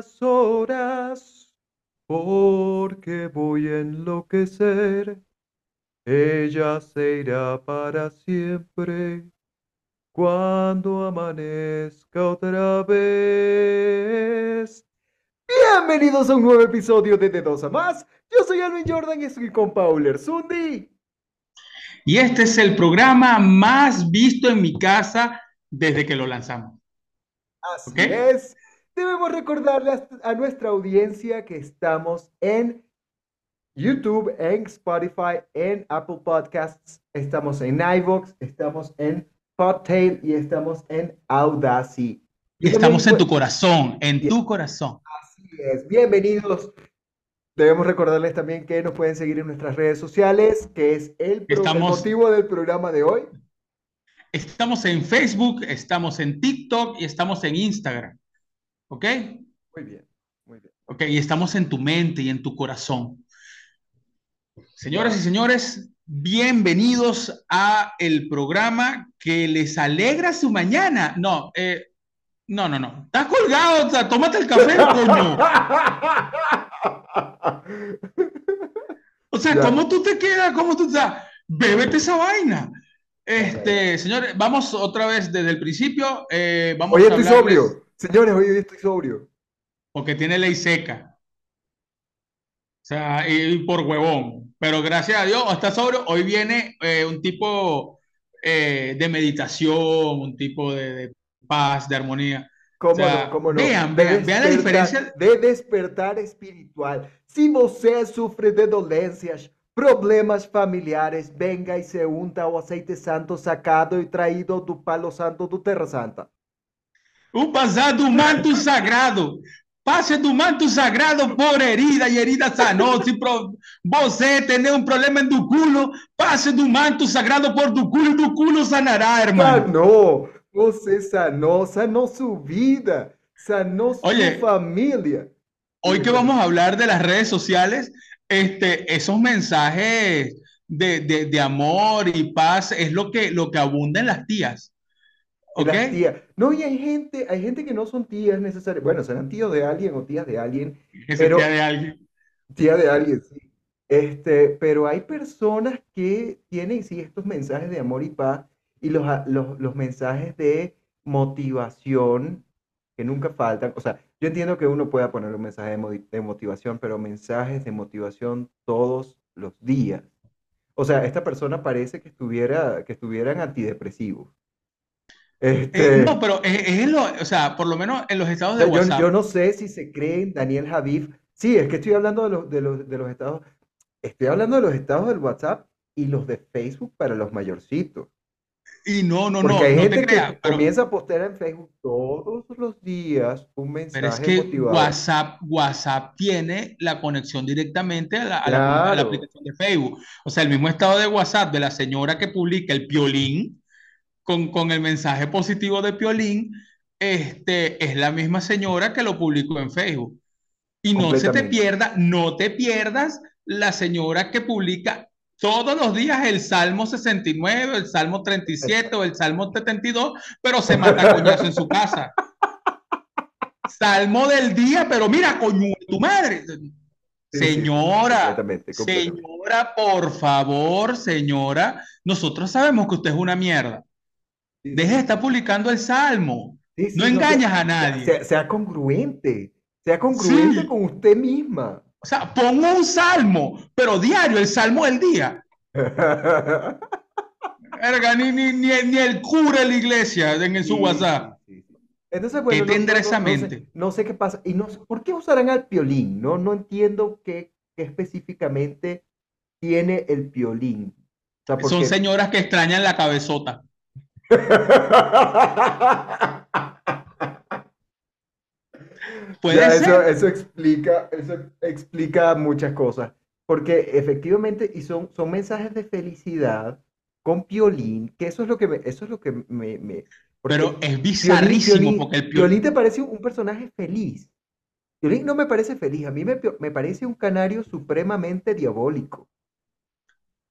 Las horas, porque voy a enloquecer. Ella se irá para siempre cuando amanezca otra vez. Bienvenidos a un nuevo episodio de De Dos a Más. Yo soy Alvin Jordan y estoy con Pauler Sundi. Y este es el programa más visto en mi casa desde que lo lanzamos. Así es. Debemos recordarle a nuestra audiencia que estamos en YouTube, en Spotify, en Apple Podcasts, estamos en iVoox, estamos en Podtail y estamos en Audacity. Y estamos en tu corazón, en tu corazón. Así es. Bienvenidos. Debemos recordarles también que nos pueden seguir en nuestras redes sociales, que es el, el motivo del programa de hoy. Estamos en Facebook, estamos en TikTok y estamos en Instagram. ¿Ok? Muy bien, muy bien. Ok, y estamos en tu mente y en tu corazón. Señoras y señores, bienvenidos a el programa que les alegra su mañana. No, eh, no, no, no. Estás colgado, o sea, tómate el café, coño. O sea, ¿cómo tú te quedas? ¿Cómo tú estás? Bébete esa vaina. Este, señores, vamos otra vez desde el principio. Eh, vamos hoy estoy sobrio. Señores, hoy estoy sobrio. Porque tiene ley seca. O sea, y por huevón. Pero gracias a Dios, está sobrio. Hoy viene eh, un tipo eh, de meditación, un tipo de, paz, de armonía. ¿Cómo no? ¿Cómo no? Vean, vean, vean la diferencia. De despertar espiritual. Si você sufre de dolencias, problemas familiares, venga y se unta o aceite santo sacado y traído do palo santo do Terra Santa. O pasar do manto sagrado. Passe do manto sagrado por herida e herida sanou. Se pro... você tem um problema do culo, passe do manto sagrado por do culo, do culo sanará, irmão. Sanou, você sanou, sanou sua vida, sanou sua Oye, família. Hoy que vamos a hablar de las redes sociales, este, esos mensajes de, de, amor y paz es lo que, lo que abunda en las tías. ¿Ok? No, y hay gente, hay gente que no son tías necesariamente. Bueno, serán tíos de alguien o tías de alguien. pero, tía de alguien. Tía de alguien, sí. Este, pero hay personas que tienen, sí, estos mensajes de amor y paz y los, los, los mensajes de motivación que nunca faltan. O sea, yo entiendo que uno pueda poner un mensaje de, motivación, pero mensajes de motivación todos los días. O sea, esta persona parece que estuviera, que estuvieran antidepresivos. Este, no, pero es, lo, o sea, por lo menos en los estados de WhatsApp. Yo no sé si se creen Daniel Javif. Sí, es que estoy hablando de los, de los, de los estados. Estoy hablando de los estados del WhatsApp y los de Facebook para los mayorcitos. Y no, no, no, hay no gente que comienza a postear en Facebook todos los días un mensaje pero es que WhatsApp, WhatsApp tiene la conexión directamente a la, aplicación de Facebook. O sea, el mismo estado de WhatsApp de la señora que publica el piolín con, con el mensaje positivo de piolín, este, es la misma señora que lo publicó en Facebook. Y no se te pierda, no te pierdas la señora que publica todos los días el Salmo 69, el Salmo 37 o el Salmo 72, pero se mata coñazo en su casa. Salmo del día, pero mira, coño, tu madre. señora, señora, por favor, señora, nosotros sabemos que usted es una mierda. Deje de estar publicando el Salmo. no engañas a nadie. Sea, congruente, sea congruente con usted misma. O sea, pongo un salmo, pero diario, el salmo del día. ni, ni, ni, ni, el cura de la iglesia en, su WhatsApp. Entonces, bueno, ¿Qué tendrá esa mente? No sé, qué pasa. Y no ¿Por qué usarán al piolín? No, no entiendo qué, qué específicamente tiene el piolín. Son señoras que extrañan la cabezota. Eso, eso, explica, eso explica muchas cosas. Porque efectivamente, y son, son mensajes de felicidad con Piolín, que eso es lo que me, eso es lo que me, Pero es bizarrísimo porque el Piolín... te parece un personaje feliz. Piolín no me parece feliz, a mí me, me parece un canario supremamente diabólico.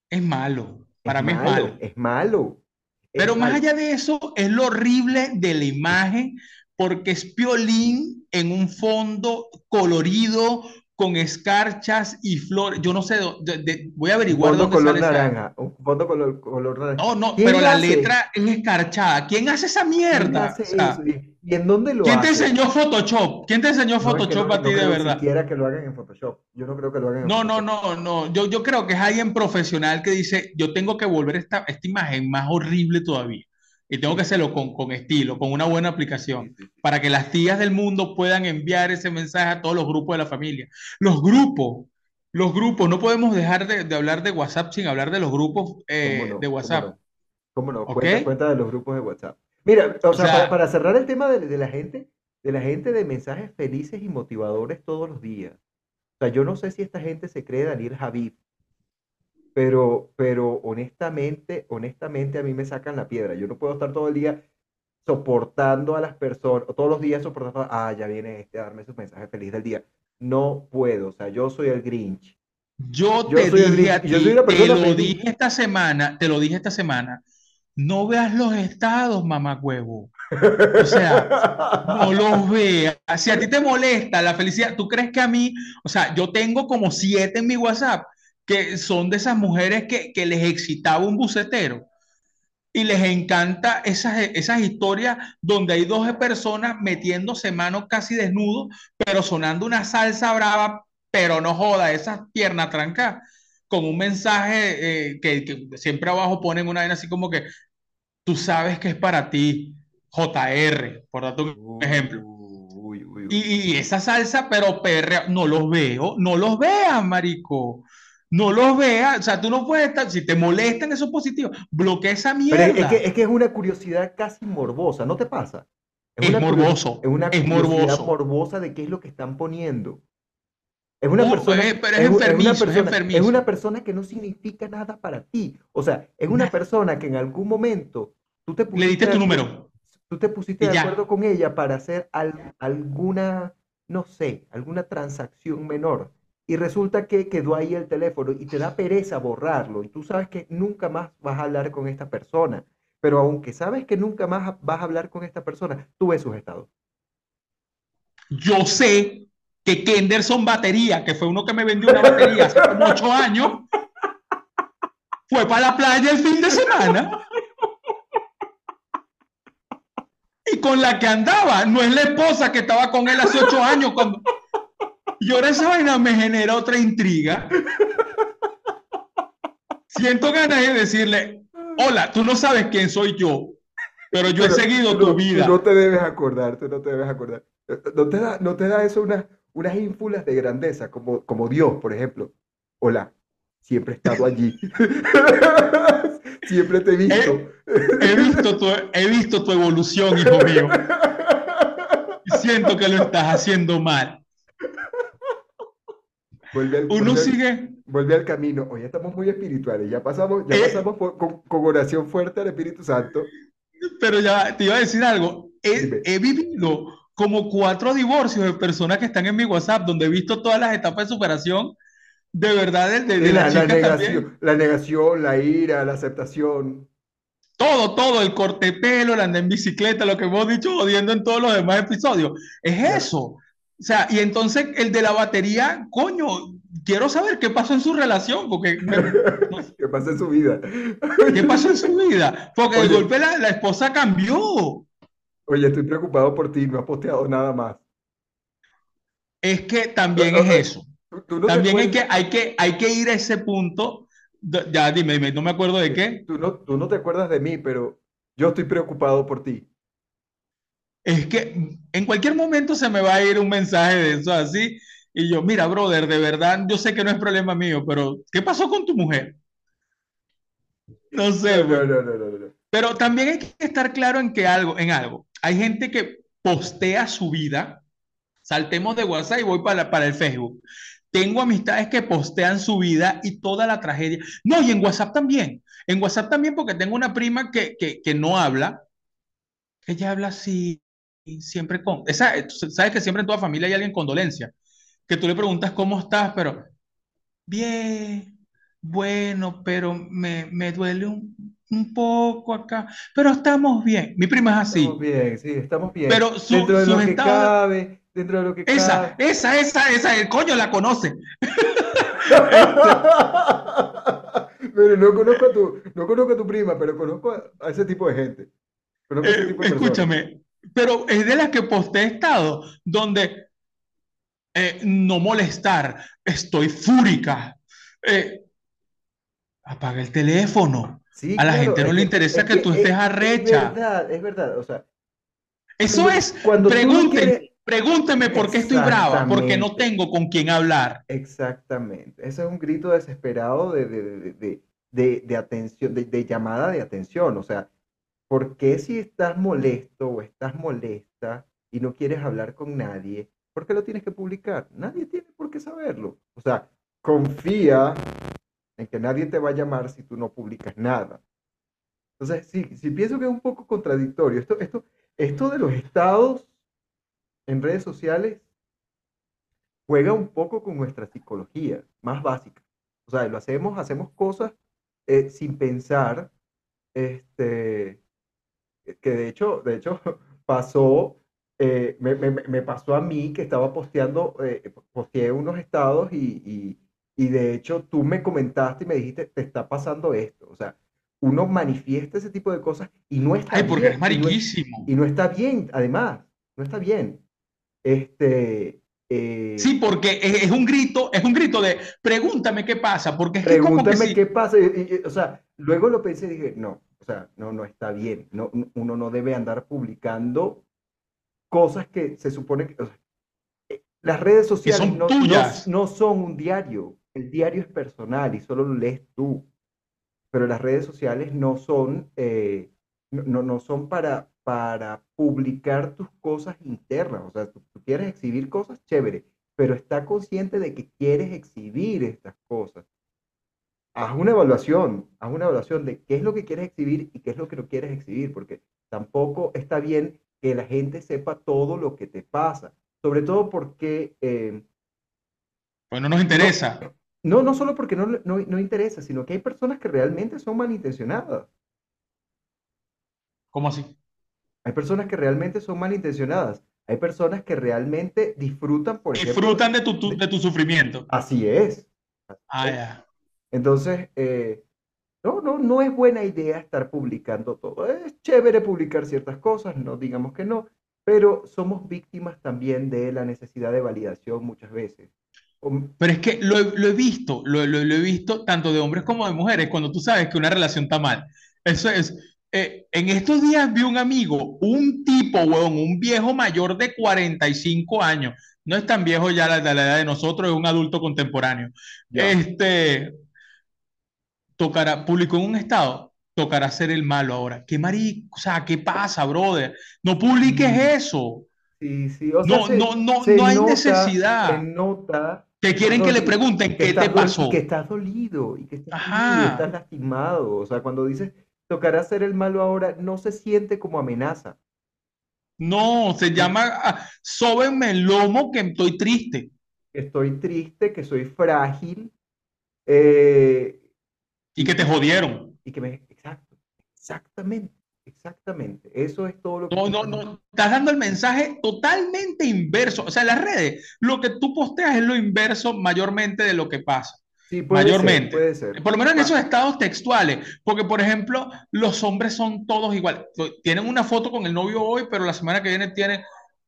Es malo, para mí es malo. Es malo. Pero más allá de eso, es lo horrible de la imagen porque es piolín en un fondo colorido, con escarchas y flores. Yo no sé, voy a averiguar fondo color naranja, un fondo color, color naranja. No, no, pero la letra es escarchada. ¿Quién hace esa mierda? ¿Y, en dónde lo ¿Quién te enseñó Photoshop? ¿Quién te enseñó Photoshop a ti de verdad? Ni siquiera que lo hagan en Photoshop. Yo no creo que lo hagan en no, Photoshop. No, no, no, Yo, yo creo que es alguien profesional que dice, yo tengo que volver esta, esta imagen más horrible todavía. Y tengo que hacerlo con, con estilo, con una buena aplicación, para que las tías del mundo puedan enviar ese mensaje a todos los grupos de la familia. Los grupos, los grupos, no podemos dejar de, de hablar de WhatsApp sin hablar de los grupos eh, de WhatsApp. ¿Cómo no? Cuenta, de los grupos de WhatsApp. Mira, o, sea, para, cerrar el tema de, de, la gente, de la gente de mensajes felices y motivadores todos los días. O sea, yo no sé si esta gente se cree Daniel Javid, pero, pero honestamente, honestamente a mí me sacan la piedra. Yo no puedo estar todo el día soportando a las personas, todos los días soportando, ah, ya viene este a darme su mensaje feliz del día. No puedo, o sea, yo soy el Grinch. Yo, te dije a ti, te lo dije esta semana, te lo dije esta semana, no veas los estados, mamá huevo. O sea, no los veas. Si a ti te molesta la felicidad, ¿tú crees que a mí, o sea, yo tengo como siete en mi WhatsApp que son de esas mujeres que, que les excitaba un bucetero. Y les encanta esas, esas historias donde hay dos personas metiéndose manos casi desnudos, pero sonando una salsa brava, pero no joda, esas piernas trancadas, con un mensaje eh, que, que, siempre abajo ponen una vez así como que tú sabes que es para ti, JR, por darte un ejemplo. Y, y, esa salsa, pero perrea, no los veo, no los vean, marico no los veas, o sea, tú no puedes estar, si te molestan esos positivos, bloquea esa mierda. Pero es, que, es una curiosidad casi morbosa, ¿no te pasa? Es, morboso. Es una curiosidad morbosa de qué es lo que están poniendo. Es una persona, es, una persona, es, una persona que no significa nada para ti. O sea, es una persona que en algún momento tú te pusiste, Le diste tu número. Tú te pusiste de acuerdo con ella para hacer alguna, no sé, alguna transacción menor y resulta que quedó ahí el teléfono y te da pereza borrarlo y tú sabes que nunca más vas a hablar con esta persona. Pero aunque sabes que nunca más vas a hablar con esta persona, tú ves sus estados. Yo sé que Kenderson Batería, que fue uno que me vendió una batería hace ocho años, fue para la playa el fin de semana. Y con la que andaba, no es la esposa que estaba con él hace ocho años cuando, y ahora esa vaina me genera otra intriga. Siento ganas de decirle, hola, tú no sabes quién soy yo, pero yo he seguido tu vida. no te debes acordar, tú no te debes acordar. ¿No te da, no te da eso unas, unas ínfulas de grandeza, como, como Dios, por ejemplo? Hola, siempre he estado allí. siempre te he visto. He, visto tu, he visto tu evolución, hijo mío. Siento que lo estás haciendo mal. Vuelve al, Uno sigue. Vuelve al camino. Hoy estamos muy espirituales. Ya pasamos, ya eh. pasamos con, oración fuerte al Espíritu Santo. Pero ya te iba a decir algo. He, vivido como cuatro divorcios de personas que están en mi WhatsApp, donde he visto todas las etapas de superación. De verdad, de, la, negación, la negación, la ira, la aceptación. Todo, todo, el corte pelo, el andar en bicicleta, lo que hemos dicho jodiendo en todos los demás episodios. Es eso. O sea, y entonces el de la batería, coño, quiero saber qué pasó en su relación, porque... ¿Qué pasó en su vida? ¿Qué pasó en su vida? Porque de golpe la, esposa cambió. Oye, estoy preocupado por ti, no has posteado nada más. Es que también es eso. también hay que, hay, que, hay que ir a ese punto. Ya, dime, dime, no me acuerdo de qué. Tú no, tú no te acuerdas de mí, pero yo estoy preocupado por ti es que en cualquier momento se me va a ir un mensaje de eso así. Y yo, mira, brother, de verdad, yo sé que no es problema mío, pero ¿qué pasó con tu mujer? No sé. No, no, no, pero también hay que estar claro en que algo, en algo. Hay gente que postea su vida. Saltemos de WhatsApp y voy para, para el Facebook. Tengo amistades que postean su vida y toda la tragedia. No, y en WhatsApp también. En WhatsApp también porque tengo una prima que, que, que no habla. Ella habla así, siempre con, esa, sabes que siempre en toda familia hay alguien con dolencia, que tú le preguntas cómo estás, pero bien, bueno, pero me, me duele un, un poco acá, pero estamos bien. Mi prima es así. Estamos bien, sí, estamos bien. Pero su, dentro de lo sus que estados- cabe, dentro de lo que Esa, cabe. esa, esa, esa, el coño la conoce. Pero no conozco a tu, no conozco a tu prima, pero conozco a, ese tipo de gente. Conozco a ese Eh, tipo de escúchame, pero es de las que posté estado donde eh, no molestar, estoy fúrica. Eh, apaga el teléfono. Sí, A la claro, gente no le que- interesa es que tú estés es- arrecha. Es verdad, es verdad. O sea, Eso es, cuando pregunten, quieres- pregúnteme por qué estoy brava, porque no tengo con quién hablar. exactamente. Ese es un grito desesperado de, de, de, de, de- de atención, de llamada de atención. O sea, ¿por qué si estás molesto o estás molesta y no quieres hablar con nadie, por qué lo tienes que publicar? Nadie tiene por qué saberlo. O sea, confía en que nadie te va a llamar si tú no publicas nada. Entonces, sí, sí pienso que es un poco contradictorio. Esto, esto, esto de los estados en redes sociales juega un poco con nuestra psicología más básica. O sea, lo hacemos, hacemos cosas eh, sin pensar, este, que de hecho, de hecho pasó, eh, me, me- me pasó a mí que estaba posteando, eh, posteé unos estados y, y- y de hecho tú me comentaste y me dijiste, te está pasando esto. O sea, uno manifiesta ese tipo de cosas y no está Ay, porque bien. eres y no mariquísimo. y no está bien, además, no está bien. Este, eh, Sí, porque es, es un grito, es un grito de pregúntame qué pasa, porque es que como que pregúntame si- qué pasa. y- y- y, o sea, luego lo pensé y dije, no, o sea, no, no está bien. No, no- uno no debe andar publicando cosas que se supone que, o sea, eh, las redes sociales no, no- tuyas. no son un diario. El diario es personal y solo lo lees tú. Pero las redes sociales no son, eh, no, no- no son para, para publicar tus cosas internas. O sea, tú, tú quieres exhibir cosas, chévere, pero está consciente de que quieres exhibir estas cosas. Haz una evaluación, haz una evaluación de qué es lo que quieres exhibir y qué es lo que no quieres exhibir, porque tampoco está bien que la gente sepa todo lo que te pasa, sobre todo porque eh, pues no nos interesa. no, no solo porque no, no, no interesa, sino que hay personas que realmente son malintencionadas. ¿Cómo así? Hay personas que realmente son malintencionadas. Hay personas que realmente disfrutan, por ejemplo. Disfrutan de tu, tu- de tu sufrimiento. Así es. Ah. Entonces, eh, no, no, no es buena idea estar publicando todo. Es chévere publicar ciertas cosas, no digamos que no, pero somos víctimas también de la necesidad de validación muchas veces. Pero es que lo, he- lo he visto, lo, lo- lo he visto tanto de hombres como de mujeres, cuando tú sabes que una relación está mal. Eso es, eh, en estos días vi un amigo, un tipo, huevón, un viejo mayor de 45 años, no es tan viejo ya la, la edad de nosotros, es un adulto contemporáneo. Ya. Este, tocará, publicó en un estado, tocará ser el malo ahora. ¿Qué marico? O sea, ¿qué pasa, brother? No publiques Mm. eso. Sí, sí, o sea, No, se- no, no, no hay nota- necesidad. Nota Que quieren que le pregunten qué te pasó. que estás dolido y que estás lastimado. O sea, cuando dices tocará ser el malo ahora, no se siente como amenaza. No, se llama ah, sóbenme el lomo que estoy triste. Estoy triste, que soy frágil eh, Y que te jodieron. y que me... Exacto, exactamente, exactamente. Eso es todo lo que... No, no, no. Estás dando el mensaje totalmente inverso. O sea, en las redes, lo que tú posteas es lo inverso mayormente de lo que pasa. Sí, puede ser, mayormente. puede ser. Por lo menos en esos estados textuales. Porque, por ejemplo, los hombres son todos iguales. Tienen una foto con el novio hoy, pero la semana que viene tienen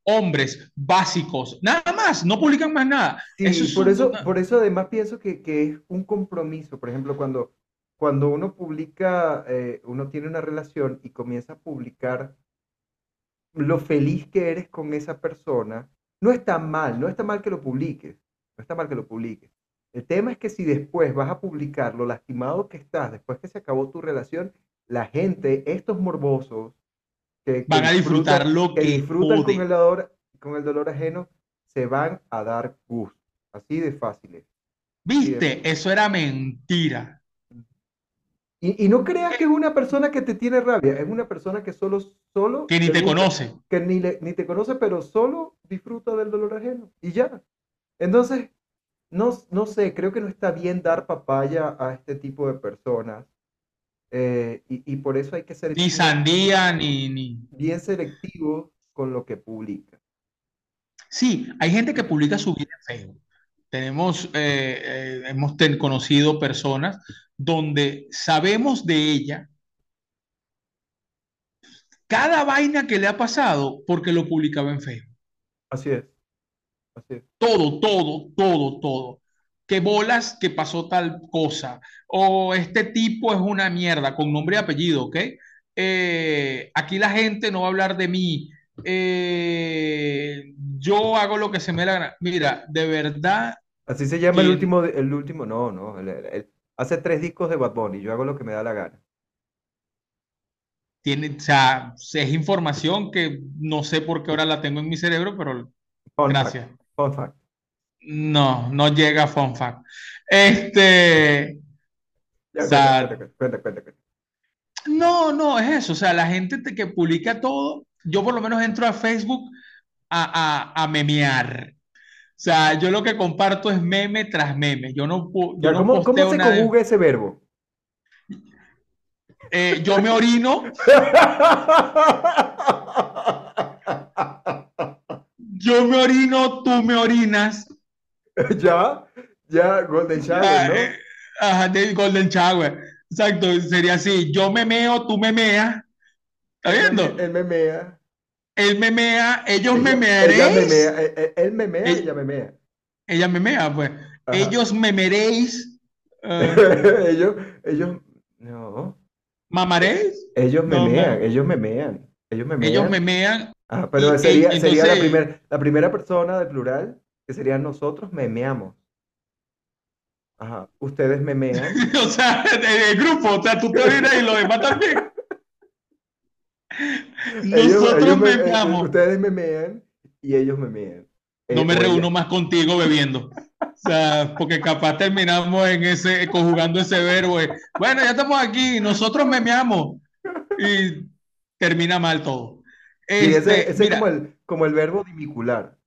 hombres básicos. Nada más. No publican más nada. Sí, Eso es por eso, por eso además pienso que, que es un compromiso. Por ejemplo, cuando, cuando uno publica, eh, uno tiene una relación y comienza a publicar lo feliz que eres con esa persona, no está mal, no está mal que lo publiques, no está mal que lo publiques. El tema es que si después vas a publicar lo lastimado que estás, después que se acabó tu relación, la gente, estos morbosos, que, que Van a disfrutar lo que que disfrutan con el dolor, con el dolor ajeno, se van a dar gusto. Así de fácil es. ¿Viste? Eso era mentira. Y, y no creas que es una persona que te tiene rabia, es una persona que solo, solo Que ni te gusta- conoce. que ni, le- ni te conoce, pero solo disfruta del dolor ajeno. Y ya. Entonces, no, no sé, creo que no está bien dar papaya a este tipo de personas. Eh, y, por eso hay que ser ni sandía, ni, ni... bien selectivo con lo que publica. Sí, hay gente que publica su vida en Facebook. Tenemos, eh, eh, hemos conocido personas donde sabemos de ella cada vaina que le ha pasado porque lo publicaba en Facebook. Así es. Así es. Todo, todo, todo, todo. Que bolas que pasó tal cosa. O este tipo es una mierda, con nombre y apellido, ¿ok? Eh, aquí la gente no va a hablar de mí. yo hago lo que se me la Mira, de verdad, Así se llama el último, el último, no, no, hace tres discos de Bad Bunny, yo hago lo que me da la gana. Tiene, o sea, es información que no sé por qué ahora la tengo en mi cerebro, pero gracias. fun fact. No, no llega a fun fact. Este. No, no, es eso. O sea, la gente que publica todo, yo por lo menos entro a Facebook a, a, a memear. O sea, yo lo que comparto es meme tras meme. Yo no, yo ¿cómo, ¿cómo se conjuga ese verbo? Eh, yo me orino. yo me orino, tú me orinas. ya, ya, Golden Shower, ¿no? Eh, ajá, de Golden Shower. Exacto, sería así. Yo me meo, tú me meas. ¿Está viendo? Él me mea. Él memea, ellos memearéis. Ella memea, eh, eh, él, memea, ella, ella memea. Ella memea, pues. Ellos memeréis. Uh, ellos, ellos, no. ¿Mamaréis? Ellos memean, ellos memean. Ellos memean. Ellos memean. Ah, pero sería, sería la, primer, la primera persona de plural, que sería nosotros memeamos. Ajá, ustedes memean. o sea, el grupo, o sea, tú te orinas y lo demás también. Nosotros me meamos. Ustedes me mean y ellos me mean. No me reúno más contigo bebiendo. O sea, porque capaz terminamos en ese, conjugando ese verbo. Bueno, ya estamos aquí, nosotros memeamos. Y termina mal todo. ese, este, es como el, como el verbo dimicular.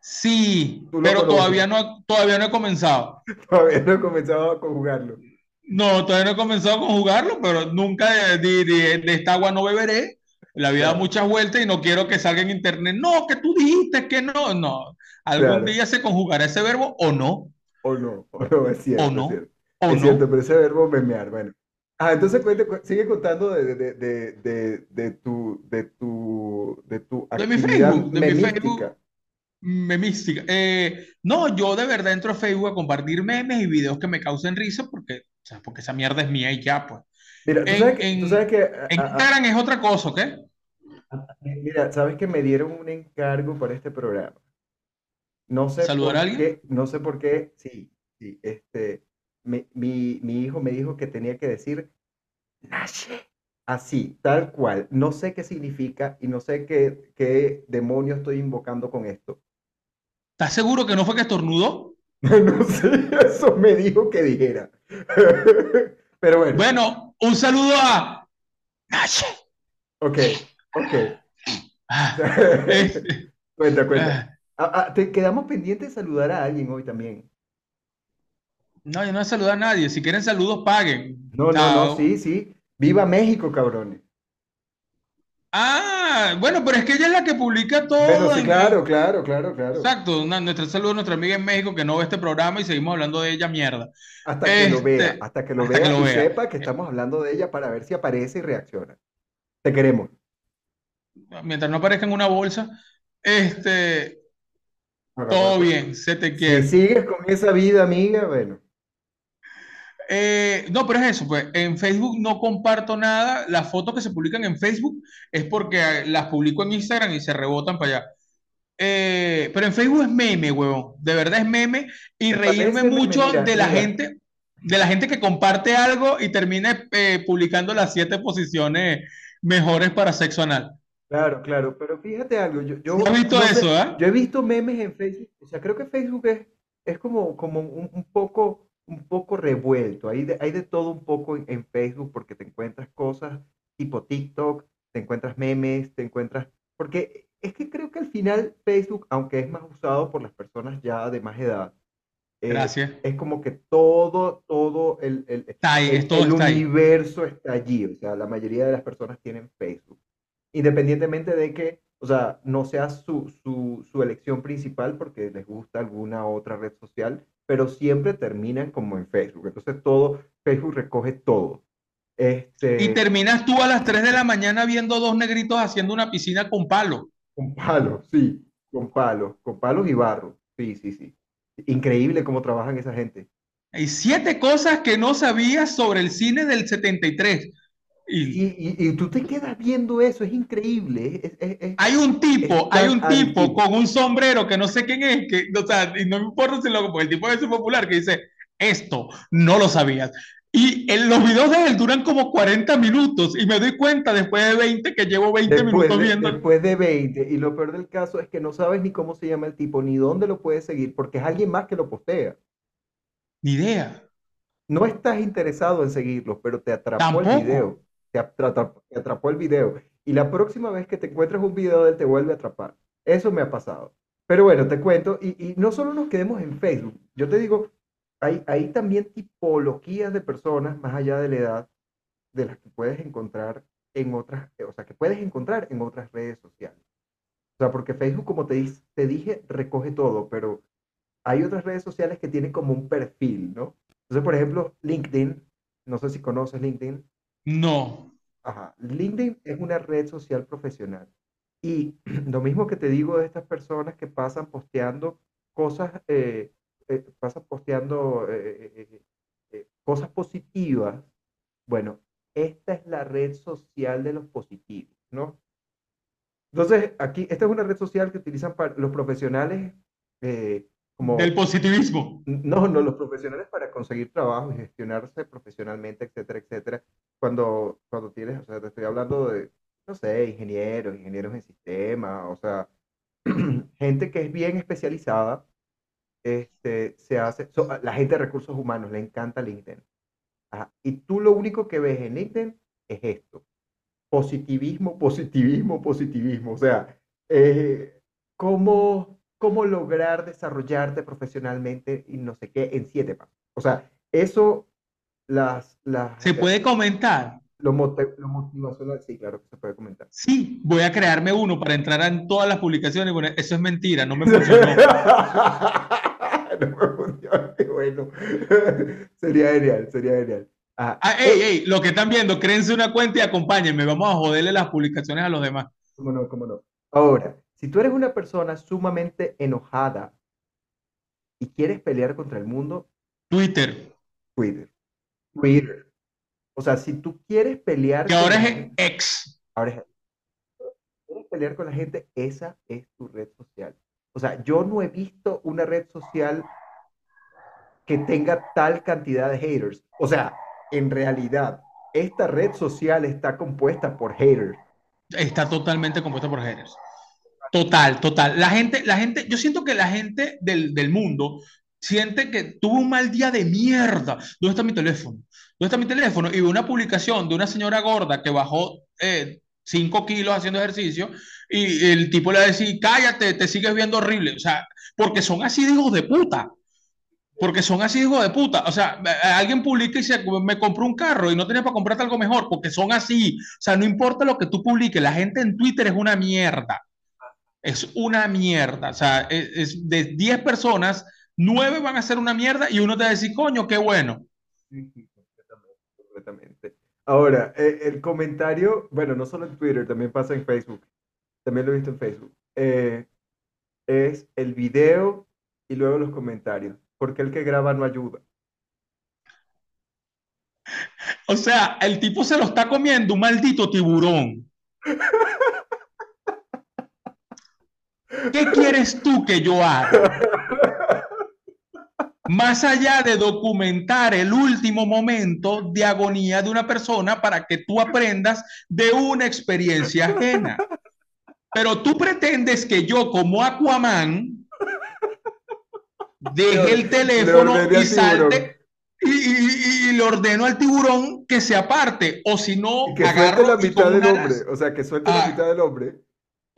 Sí, pero todavía no, todavía no he comenzado. Todavía no he comenzado a conjugarlo. No, todavía no he comenzado a conjugarlo, pero nunca de, de, esta agua no beberé. La vida da muchas vueltas y no quiero que salga en internet. No, que tú dijiste que no. No. Algún día se conjugará ese verbo o no. O no, o no, es cierto. O no. Es cierto, pero ese verbo memear, bueno. Ah, entonces sigue contando de, de, de, de, tu, de tu, de tu actividad de mi Facebook, de mi Facebook memística. Eh, no, yo de verdad entro a Facebook a compartir memes y videos que me causen risa porque sea, porque esa mierda es mía y ya, pues. Mira, tú sabes que, tú sabes que Instagram es otra cosa, ¿ok? Mira, sabes que me dieron un encargo para este programa. No sé ¿Saludar a alguien? Qué, no sé por qué, sí, sí, este, mi, mi, mi hijo me dijo que tenía que decir Nashe. Así, tal cual. No sé qué significa y no sé qué, qué demonio estoy invocando con esto. ¿Estás seguro que no fue que estornudó? no sé, eso me dijo que dijera. Pero bueno. Bueno, un saludo a Ok, ok. Ah, cuenta, cuenta. Ah. Ah, te quedamos pendientes de saludar a alguien hoy también. No, yo no he saludado a nadie. Si quieren saludos, paguen. No, no, no, sí, sí. Viva México, cabrones. Ah, bueno, pero es que ella es la que publica todo. claro, claro, claro, claro. Exacto, nuestra saludo a nuestra amiga en México que no ve este programa y seguimos hablando de ella mierda. Hasta que lo vea, este, hasta que lo vea y sepa que estamos hablando de ella para ver si aparece y reacciona. Te queremos. Mientras no aparezca en una bolsa, este, todo bien, se te quiere. Si sigues con esa vida, amiga, bueno. Eh, no, pero es eso, pues en Facebook no comparto nada. Las fotos que se publican en Facebook es porque eh, las publico en Instagram y se rebotan para allá. Eh, pero en Facebook es meme, huevón. De verdad es meme y reírme mucho de la gente, de la gente que comparte algo y termina publicando las siete posiciones mejores para sexo anal. Claro, claro, pero fíjate algo, yo, yo he visto eso, Yo he visto memes en Facebook, o sea, creo que Facebook es, es como, como un poco un poco revuelto. Hay de, hay de todo un poco en, Facebook porque te encuentras cosas tipo TikTok, te encuentras memes, te encuentras... Porque es que creo que al final Facebook, aunque es más usado por las personas ya de más edad, Eh, Gracias. Es como que todo, todo el, el, está ahí, el, todo el está universo está allí. O sea, la mayoría de las personas tienen Facebook. Independientemente de que, o sea, no sea su, su, su elección principal porque les gusta alguna otra red social, pero siempre terminan como en Facebook. Entonces todo, Facebook recoge todo. Este, y terminas tú a las 3 de la mañana viendo dos negritos haciendo una piscina con palos. Con palos, sí, con palos, con palos y barro. Sí, sí, sí. Increíble cómo trabajan esa gente. Hay siete cosas que no sabías sobre el cine del 73. Y, y, y, tú te quedas viendo eso, es increíble. Es, es, es, hay un tipo, hay un tipo con un sombrero que no sé quién es, que, o sea, y no me importa si lo, porque el tipo es popular, que dice, esto no lo sabías. Y en los videos de él duran como 40 minutos y me doy cuenta después de 20 que llevo 20 después minutos de, viendo. Después de 20. Y lo peor del caso es que no sabes ni cómo se llama el tipo, ni dónde lo puedes seguir, porque es alguien más que lo postea. Ni idea. No estás interesado en seguirlo, pero te atrapó Tampoco. el video. Atrapó, el video. Y la próxima vez que te encuentres un video de te vuelve a atrapar. Eso me ha pasado. Pero bueno, te cuento. Y, y no solo nos quedemos en Facebook. Yo te digo, hay, hay también tipologías de personas, más allá de la edad, de las que puedes encontrar en otras, o sea, que puedes encontrar en otras redes sociales. O sea, porque Facebook, como te, te dije, recoge todo, pero hay otras redes sociales que tienen como un perfil, ¿no? Entonces, por ejemplo, LinkedIn, no sé si conoces LinkedIn. No. Ajá, LinkedIn es una red social profesional. Y lo mismo que te digo de estas personas que pasan posteando cosas, eh, eh, pasan posteando eh, cosas positivas. Bueno, esta es la red social de los positivos, ¿no? Entonces, aquí, esta es una red social que utilizan para los profesionales como... Del positivismo. No, no, los profesionales para conseguir trabajo y gestionarse profesionalmente, etcétera, etcétera. Cuando, cuando tienes, o sea, te estoy hablando de, no sé, ingenieros, ingenieros en sistema, o sea, gente que es bien especializada, este, se hace, so, la gente de recursos humanos le encanta LinkedIn. Ajá. Y tú lo único que ves en LinkedIn es esto. Positivismo, positivismo, positivismo. O sea, eh, cómo, cómo lograr desarrollarte profesionalmente y no sé qué en siete pasos. O sea, eso, las... las ¿Se puede comentar? Lo, lo motivacional, sí, claro que se puede comentar. Sí, voy a crearme uno para entrar en todas las publicaciones. Bueno, eso es mentira, no me funcionó. no me funcionó, bueno. sería genial, sería genial. Ah, ey, ey, lo que están viendo, créense una cuenta y acompáñenme. Vamos a joderle las publicaciones a los demás. ¿Cómo no? ¿Cómo no? Ahora, si tú eres una persona sumamente enojada y quieres pelear contra el mundo, Twitter. Twitter. Twitter. O sea, si tú quieres pelear. Que ahora es gente, ex. Ahora es quieres pelear con la gente, esa es tu red social. O sea, yo no he visto una red social que tenga tal cantidad de haters. O sea, en realidad, esta red social está compuesta por haters. Está totalmente compuesta por haters. Total, total. La gente, la gente, yo siento que la gente del, del mundo siente que tuvo un mal día de mierda. ¿Dónde está mi teléfono? ¿Dónde está mi teléfono? Y ve una publicación de una señora gorda que bajó 5 eh, kilos haciendo ejercicio y el tipo le va a decir, cállate, te sigues viendo horrible. O sea, porque son así de hijos de puta. Porque son así de hijos de puta. O sea, alguien publica y dice, me compró un carro y no tenía para comprarte algo mejor, porque son así. O sea, no importa lo que tú publiques, la gente en Twitter es una mierda. Es una mierda. O sea, es, es de 10 personas, nueve van a ser una mierda y uno te va a decir, coño, qué bueno. Sí, sí, completamente, completamente. Ahora, eh, el comentario, bueno, no solo en Twitter, también pasa en Facebook. También lo he visto en Facebook. Eh, es el video y luego los comentarios. Porque el que graba no ayuda. O sea, el tipo se lo está comiendo un maldito tiburón. ¿Qué quieres tú que yo haga? Más allá de documentar el último momento de agonía de una persona para que tú aprendas de una experiencia ajena. Pero tú pretendes que yo como Aquaman deje el teléfono y salte y, y, y, le ordeno al tiburón que se aparte o si no que agarro la mitad del hombre o sea que suelte ah, la mitad del hombre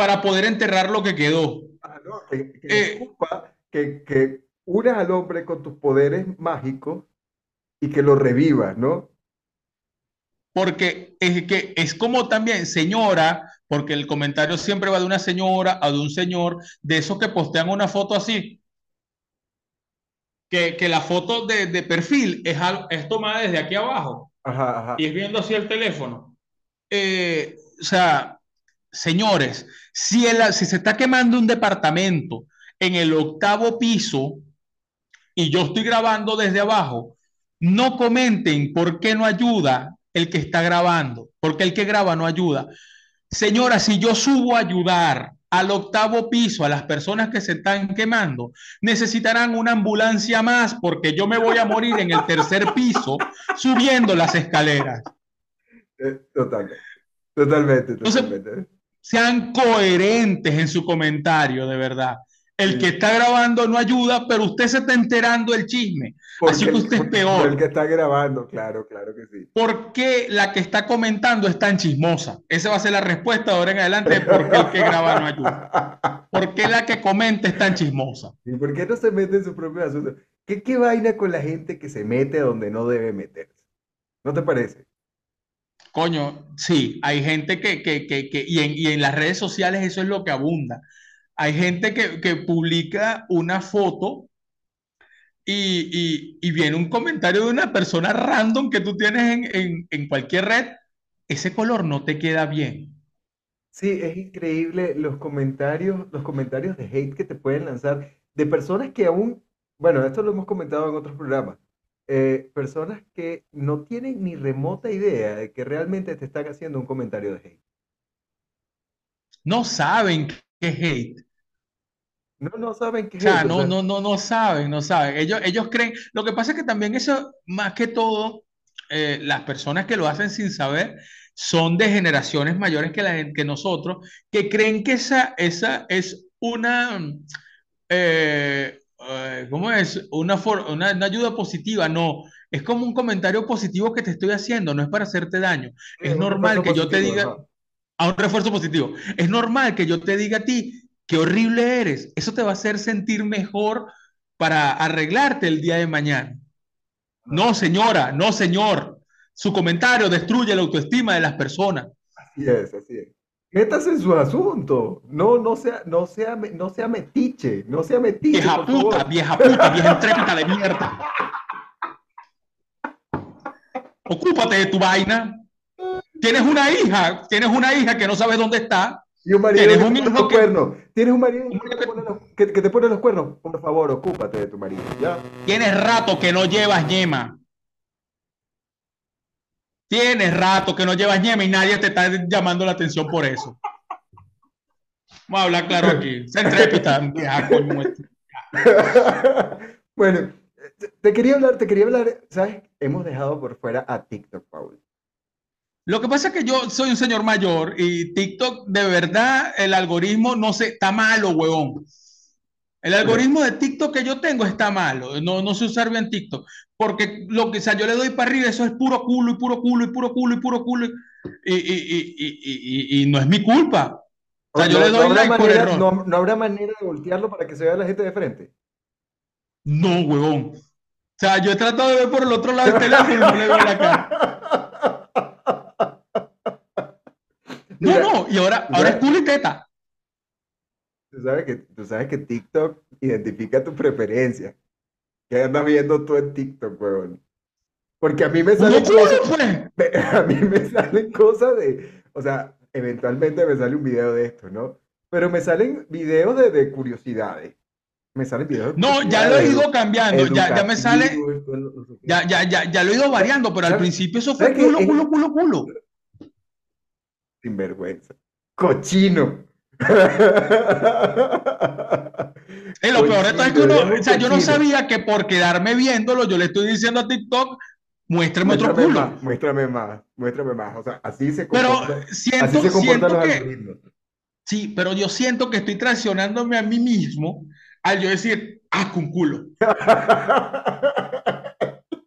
para poder enterrar lo que quedó ah, no, que, que, eh, que, que unas al hombre con tus poderes mágicos y que lo revivas, ¿no? Porque es que es como también, señora, porque el comentario siempre va de una señora o de un señor, de esos que postean una foto así, que, que la foto de, de perfil es, es tomada desde aquí abajo ajá, ajá. y es viendo así el teléfono. Eh, o sea, señores, si, el, si se está quemando un departamento en el octavo piso y yo estoy grabando desde abajo, no comenten por qué no ayuda el que está grabando, porque el que graba no ayuda. Señora, si yo subo a ayudar al octavo piso a las personas que se están quemando, necesitarán una ambulancia más porque yo me voy a morir en el tercer piso subiendo las escaleras. Eh, totalmente, totalmente, totalmente. Entonces, sean coherentes en su comentario, de verdad. El que está grabando no ayuda, pero usted se está enterando del chisme. Porque, Así que usted es peor. El que está grabando, claro, claro que sí. ¿Por qué la que está comentando es tan chismosa? Esa va a ser la respuesta de ahora en adelante por qué el que graba no ayuda. ¿Por qué la que comenta es tan chismosa? ¿Y por qué no se mete en su propio asunto? ¿Qué, ¿Qué vaina con la gente que se mete donde no debe meterse? ¿No te parece? Coño, sí, hay gente que, que, que, que y, en, y en las redes sociales eso es lo que abunda hay gente que, que publica una foto y, y, y, viene un comentario de una persona random que tú tienes en, en, en, cualquier red, ese color no te queda bien. Sí, es increíble los comentarios, los comentarios de hate que te pueden lanzar de personas que aún, bueno, esto lo hemos comentado en otros programas, eh, personas que no tienen ni remota idea de que realmente te están haciendo un comentario de hate. No saben qué es hate. No, no saben qué es. O sea, no, no, no, no saben, no saben. Ellos, ellos creen. Lo que pasa es que también eso, más que todo, eh, las personas que lo hacen sin saber son de generaciones mayores que, la, que nosotros, que creen que esa, esa es una. Eh, ¿Cómo es? Una, una, una, ayuda positiva. No. Es como un comentario positivo que te estoy haciendo, no es para hacerte daño. es normal que yo te diga. A un refuerzo positivo. Es normal que yo te diga a ti qué horrible eres. Eso te va a hacer sentir mejor para arreglarte el día de mañana. No, señora, no, señor. Su comentario destruye la autoestima de las personas. Así es, así es. Métase en su asunto. No, no sea, no sea, no sea metiche, no sea metiche. Vieja puta, vieja puta, vieja intrépida de mierda. Ocúpate de tu vaina. Tienes una hija, tienes una hija que no sabe dónde está y un marido ¿Tienes un que cuernos. Tienes un marido que te, pone los, que, que te, pone los, cuernos. Por favor, ocúpate de tu marido. ¿ya? Tienes rato que no llevas ñema. Tienes rato que no llevas ñema y nadie te está llamando la atención por eso. Vamos a hablar claro aquí. Se entrepita. bueno, te quería hablar, te quería hablar, ¿sabes? Hemos dejado por fuera a TikTok, Paul. Lo que pasa es que yo soy un señor mayor y TikTok, de verdad, el algoritmo no se, está malo, huevón. El algoritmo de TikTok que yo tengo está malo. No, no sé usar bien TikTok. Porque lo que, o sea, yo le doy para arriba, eso es puro culo y puro culo y puro culo y puro culo. Y, y, y, y no es mi culpa. O sea, yo no, le doy like manera, por error. No, no, habrá manera de voltearlo para que se vea la gente de frente. No, huevón. O sea, yo he tratado de ver por el otro lado del teléfono y no le veo la cara. No, no, y ahora, ahora es culo y teta. Tú sabes, que, tú sabes que TikTok identifica tu preferencia. ¿Qué andas viendo tú en TikTok, weón? Porque a mí me salen cosas. A mí me salen cosas de. O sea, eventualmente me sale un video de esto, ¿no? Pero me salen videos de, de curiosidades. Me salen videos. no, ya lo he ido cambiando. Ya, ya me sale. Ya, ya, ya, ya lo he ido variando, pero al principio eso fue culo, culo, culo, culo. Sinvergüenza. Cochino. Y lo peor de todo es que uno, o sea, yo no sabía que por quedarme viéndolo, yo le estoy diciendo a TikTok, muéstrame, otro culo. Más, muéstrame más, muéstrame más. O sea, así se comporta. Pero siento, así se siento los que, Sí, pero yo siento que estoy traicionándome a mí mismo al yo decir, ah, con culo. o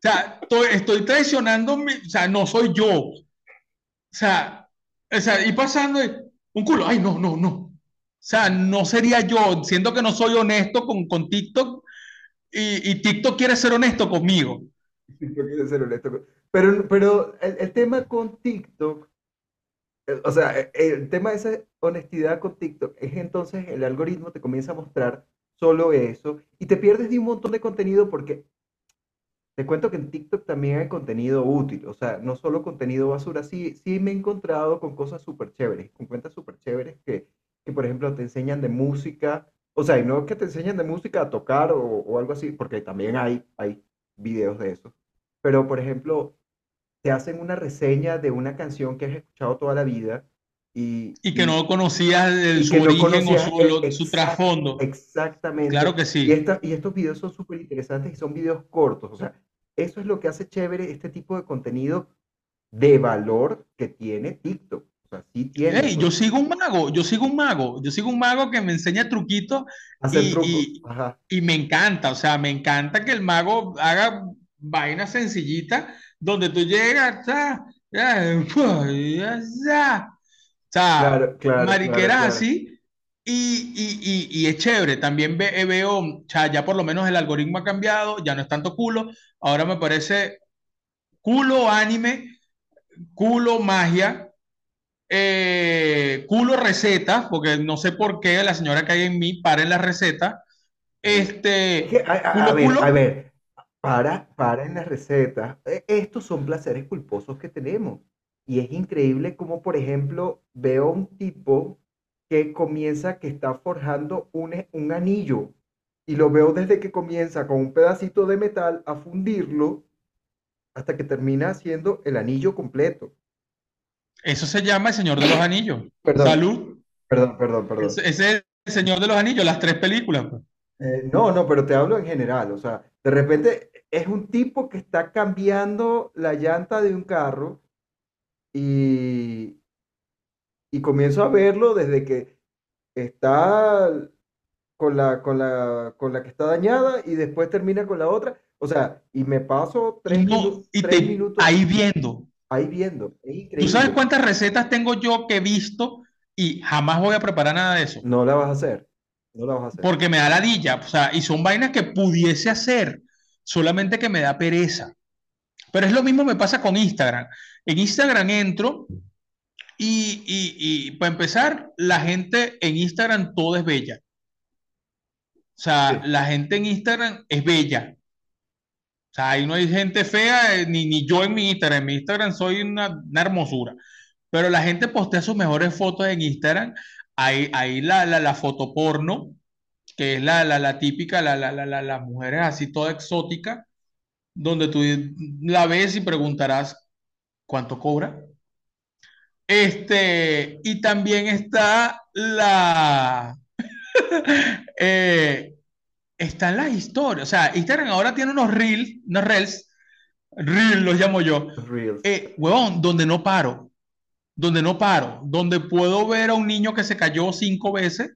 sea, estoy, estoy traicionándome, o sea, no soy yo. O sea, o sea, y pasando, un culo, ay, no, no, no. O sea, no sería yo, siento que no soy honesto con, con TikTok y, TikTok quiere ser honesto conmigo. TikTok quiere ser honesto. Pero, pero el, tema con TikTok, eh, o sea, eh, el tema de esa honestidad con TikTok es entonces el algoritmo te comienza a mostrar solo eso y te pierdes de un montón de contenido porque te cuento que en TikTok también hay contenido útil, o sea, no solo contenido basura, sí, sí me he encontrado con cosas súper chéveres, con cuentas súper chéveres que, que, por ejemplo, te enseñan de música, o sea, y no que te enseñan de música a tocar o, o algo así, porque también hay, hay videos de eso, pero, por ejemplo, te hacen una reseña de una canción que has escuchado toda la vida y, y que no conocías su origen o su, trasfondo. Exactamente. Claro que sí. Y, esta, y estos videos son súper interesantes y son videos cortos. O sea, eso es lo que hace chévere este tipo de contenido de valor que tiene TikTok. O sea, sí tiene. yo sigo un mago, yo sigo un mago, yo sigo un mago que me enseña truquitos y, y, me encanta, o sea, me encanta que el mago haga vainas sencillitas donde tú llegas, ya, ya, ya, sea, mariquera así. Y, y, es chévere, también eh, veo, o sea, ya por lo menos el algoritmo ha cambiado, ya no es tanto culo, ahora me parece culo anime, culo magia, eh, culo recetas, porque no sé por qué la señora que hay en mí para en la receta. Este, a, ver, a ver, para, para en la receta. E, estos son placeres culposos que tenemos. Y es increíble como, por ejemplo, veo un tipo que comienza, que está forjando un, un anillo. Y lo veo desde que comienza con un pedacito de metal a fundirlo hasta que termina haciendo el anillo completo. Eso se llama el Señor de los Anillos. Salud. Perdón, perdón, perdón. Ese es el Señor de los Anillos, las tres películas. Pues. Eh, no, no, pero te hablo en general. O sea, de repente es un tipo que está cambiando la llanta de un carro y, y comienzo a verlo desde que está con la, con la, con la que está dañada y después termina con la otra. O sea, y me paso tres, minutos ahí viendo. Ahí viendo. Es increíble. ¿Tú sabes cuántas recetas tengo yo que he visto y jamás voy a preparar nada de eso? No la vas a hacer. No la vas a hacer. Porque me da ladilla. O sea, y son vainas que pudiese hacer, solamente que me da pereza. Pero es lo mismo me pasa con Instagram. En Instagram entro y, y, para empezar, la gente en Instagram todo es bella. O sea, la gente en Instagram es bella. O sea, ahí no hay gente fea, eh, ni, ni yo en mi Instagram. En mi Instagram soy una, hermosura. Pero la gente postea sus mejores fotos en Instagram. Ahí, ahí la, la, la foto porno, que es la, la, la típica, la, la, la, las mujeres así toda exótica, donde tú la ves y preguntarás, cuánto cobra. Este, y también está la. eh, están las historias. O sea, Instagram ahora tiene unos reels, unos reels, reels los llamo yo. Reels. Eh, huevón, donde no paro. Donde no paro. Donde puedo ver a un niño que se cayó cinco veces.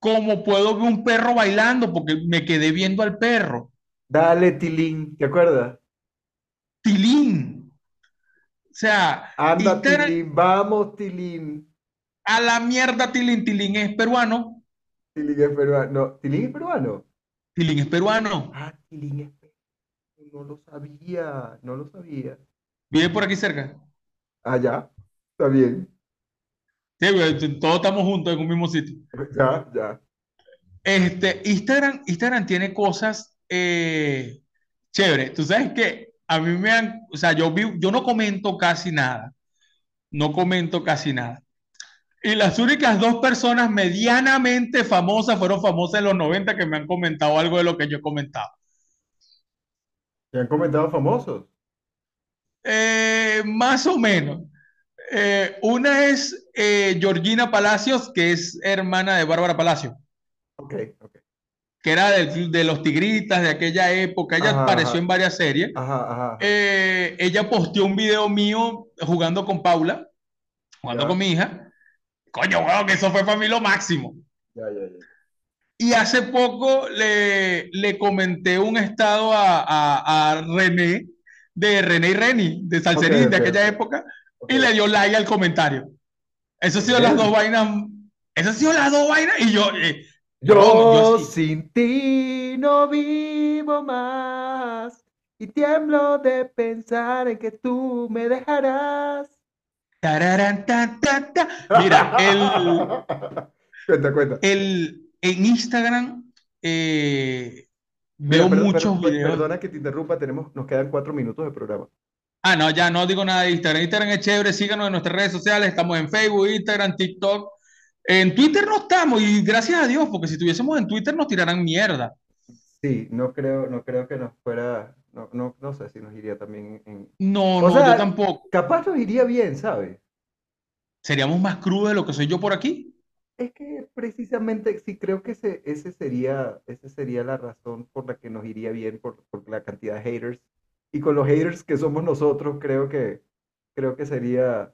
Como puedo ver un perro bailando, porque me quedé viendo al perro. Dale, Tilín, ¿te acuerdas? Tilín. O sea, anda Tilín, vamos Tilín. A la mierda Tilín, Tilín es peruano. Tilín es peruano. No, Tilín es peruano. Tilín es peruano. Ah, Tilín es peruano. No lo sabía, no lo sabía. Vive por aquí cerca. Ya, está bien. Sí, todos estamos juntos en un mismo sitio. Ya, ya. Este, Instagram, Instagram tiene cosas eh, chéveres. Tú sabes que a mí me han, o sea, yo, yo no comento casi nada, no comento casi nada. Y las únicas dos personas medianamente famosas fueron famosas en los 90 que me han comentado algo de lo que yo he comentado. ¿Te han comentado famosos? Eh, más o menos. Eh, una es eh, Georgina Palacios, que es hermana de Bárbara Palacio. Ok, ok que era de, los tigritas de aquella época, ella apareció en varias series. Eh, ella posteó un video mío jugando con Paula, jugando con mi hija. Coño, bueno, que eso fue para mí lo máximo. y hace poco le, le comenté un estado a, a, René, de René y Reni, de Salserín, de aquella época, y le dio like al comentario. Eso ha sido las dos vainas. Eso ha sido las dos vainas. Y yo, eh, Yo, sin ti no vivo más y tiemblo de pensar en que tú me dejarás. Mira, el, cuenta, cuenta. El, en Instagram eh, veo muchos videos. Perdona que te interrumpa, tenemos, nos quedan cuatro minutos de programa. Ah, no, ya no digo nada de Instagram. Instagram es chévere, síganos en nuestras redes sociales, estamos en Facebook, Instagram, TikTok. En Twitter no estamos, y gracias a Dios, porque si estuviésemos en Twitter nos tiraran mierda. Sí, no creo, no creo que nos fuera, no, no, no sé si nos iría también en... No, no, yo tampoco. Capaz nos iría bien, ¿sabes? ¿Seríamos más crudos de lo que soy yo por aquí? Es que precisamente sí creo que ese, ese sería, esa sería la razón por la que nos iría bien, por, por, la cantidad de haters. Y con los haters que somos nosotros, creo que, creo que sería,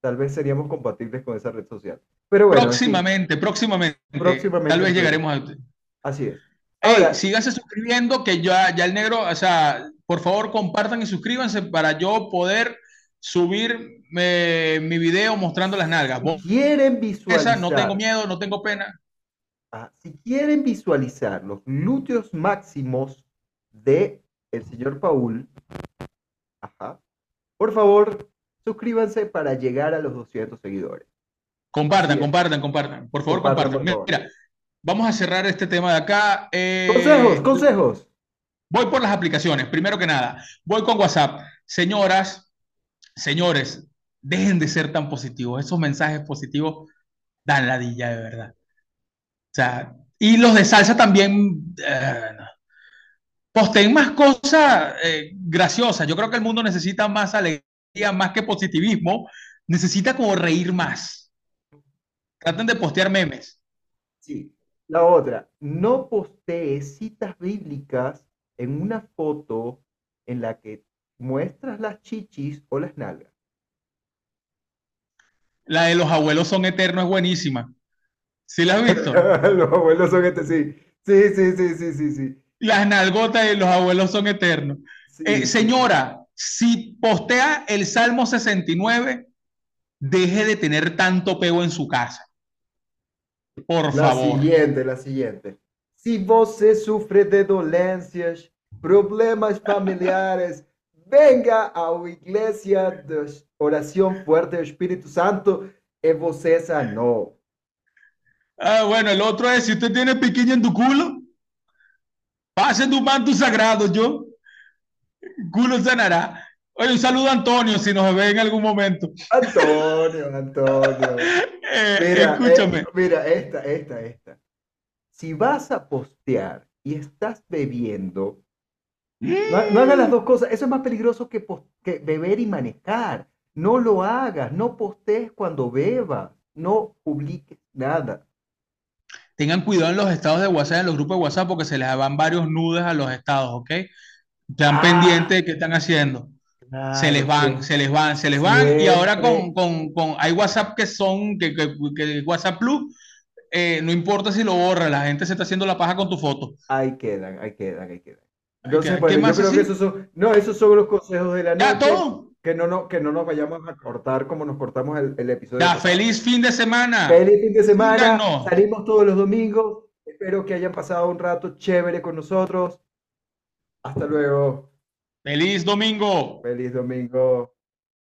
tal vez seríamos compatibles con esa red social. Pero bueno, próximamente, próximamente, próximamente, tal vez llegaremos a... Así es. Ahora, síganse suscribiendo, que ya, ya el negro, o sea, por favor compartan y suscríbanse para yo poder subir mi video mostrando las nalgas. Si quieren visualizar. no tengo miedo, no tengo pena. Ah, si quieren visualizar los glúteos máximos de el señor Paul, por favor, suscríbanse para llegar a los 200 seguidores. Compartan, compartan, compartan. Por favor, compartan. Mira, vamos a cerrar este tema de acá. Eh, consejos, consejos. Voy por las aplicaciones. Primero que nada, voy con WhatsApp. Señoras, señores, dejen de ser tan positivos. Esos mensajes positivos dan ladilla de verdad. O sea, y los de salsa también. Eh, Posten más cosas eh, graciosas. Yo creo que el mundo necesita más alegría, más que positivismo. Necesita como reír más. Traten de postear memes. Sí. La otra, no postees citas bíblicas en una foto en la que muestras las chichis o las nalgas. La de los abuelos son eternos es buenísima. ¿Sí la has visto? los abuelos son eternos, sí. Sí, sí, sí, sí, sí, sí. Las nalgotas de los abuelos son eternos. Eh, señora, si postea el Salmo 69, deje de tener tanto pego en su casa. Por favor. La siguiente, la siguiente. Si você sufre de dolencias, problemas familiares, venga a la iglesia de oración fuerte del Espíritu Santo y você sanó. Ah, bueno, el otro es, si usted tiene piquiña en tu culo, pase tu manto sagrado, yo. Culo sanará. Oye, un saludo a Antonio si nos ve en algún momento. Antonio, Antonio. Eh, mira, escúchame. Eh, mira, esta, esta, esta. Si vas a postear y estás bebiendo, no, hagas las dos cosas. Eso es más peligroso que, que, beber y manejar. No lo hagas. No postees cuando bebas. No publiques nada. Tengan cuidado en los estados de WhatsApp, en los grupos de WhatsApp, porque se les van varios nudes a los estados, ¿ok? Están ah. pendientes de qué están haciendo. Se les van, se les van, se les van. Y ahora con, con, con, hay WhatsApp que son, que, que, que WhatsApp Plus, eh, no importa si lo borra, la gente se está haciendo la paja con tu foto. Ahí quedan, ahí quedan, ahí quedan. Entonces, bueno, yo creo que esos son, no, esos son los consejos de la noche. Que no, no, que no nos vayamos a cortar como nos cortamos el, el episodio. Ya, feliz fin de semana. Feliz fin de semana. Salimos todos los domingos. Espero que hayan pasado un rato chévere con nosotros. Hasta luego. Feliz domingo. Feliz domingo.